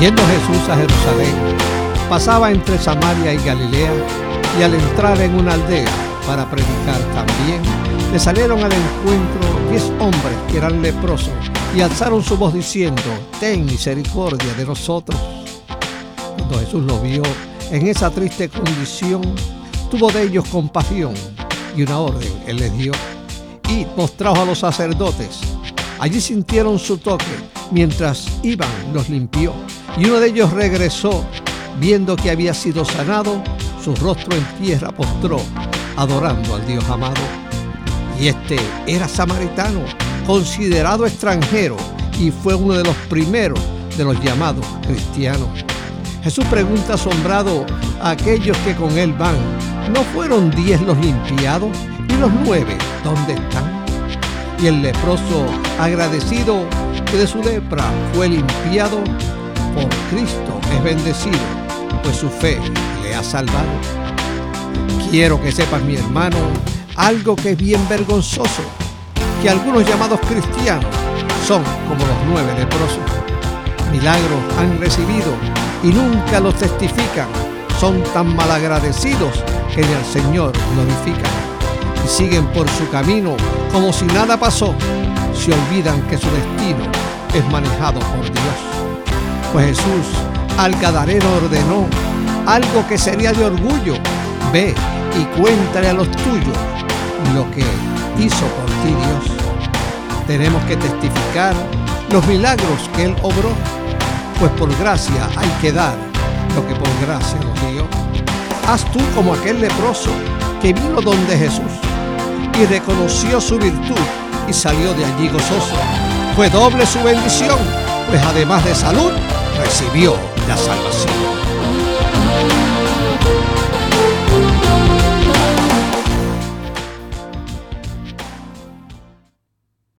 Yendo Jesús a Jerusalén, pasaba entre Samaria y Galilea y al entrar en una aldea para predicar también, le salieron al encuentro diez hombres que eran leprosos y alzaron su voz diciendo, ten misericordia de nosotros. Cuando Jesús lo vio en esa triste condición, tuvo de ellos compasión y una orden él les dio. Y mostrados a los sacerdotes. Allí sintieron su toque. Mientras iban, los limpió. Y uno de ellos regresó, viendo que había sido sanado, su rostro en tierra postró, adorando al Dios amado. Y este era samaritano, considerado extranjero, y fue uno de los primeros de los llamados cristianos. Jesús pregunta asombrado a aquellos que con él van, ¿no fueron diez los limpiados? ¿Y los nueve dónde están? Y el leproso, agradecido que de su lepra fue limpiado, por Cristo es bendecido, pues su fe le ha salvado. Quiero que sepas, mi hermano, algo que es bien vergonzoso, que algunos llamados cristianos son como los nueve leprosos. Milagros han recibido y nunca los testifican. Son tan malagradecidos que ni al Señor glorifican. Y siguen por su camino como si nada pasó. Se olvidan que su destino es manejado por Dios. Pues Jesús al Gadareno ordenó algo que sería de orgullo. Ve y cuéntale a los tuyos lo que hizo por ti Dios. Tenemos que testificar los milagros que Él obró pues por gracia hay que dar lo que por gracia nos dio. Haz tú como aquel leproso que vino donde Jesús y reconoció su virtud y salió de allí gozoso. Fue doble su bendición, pues además de salud, recibió la salvación.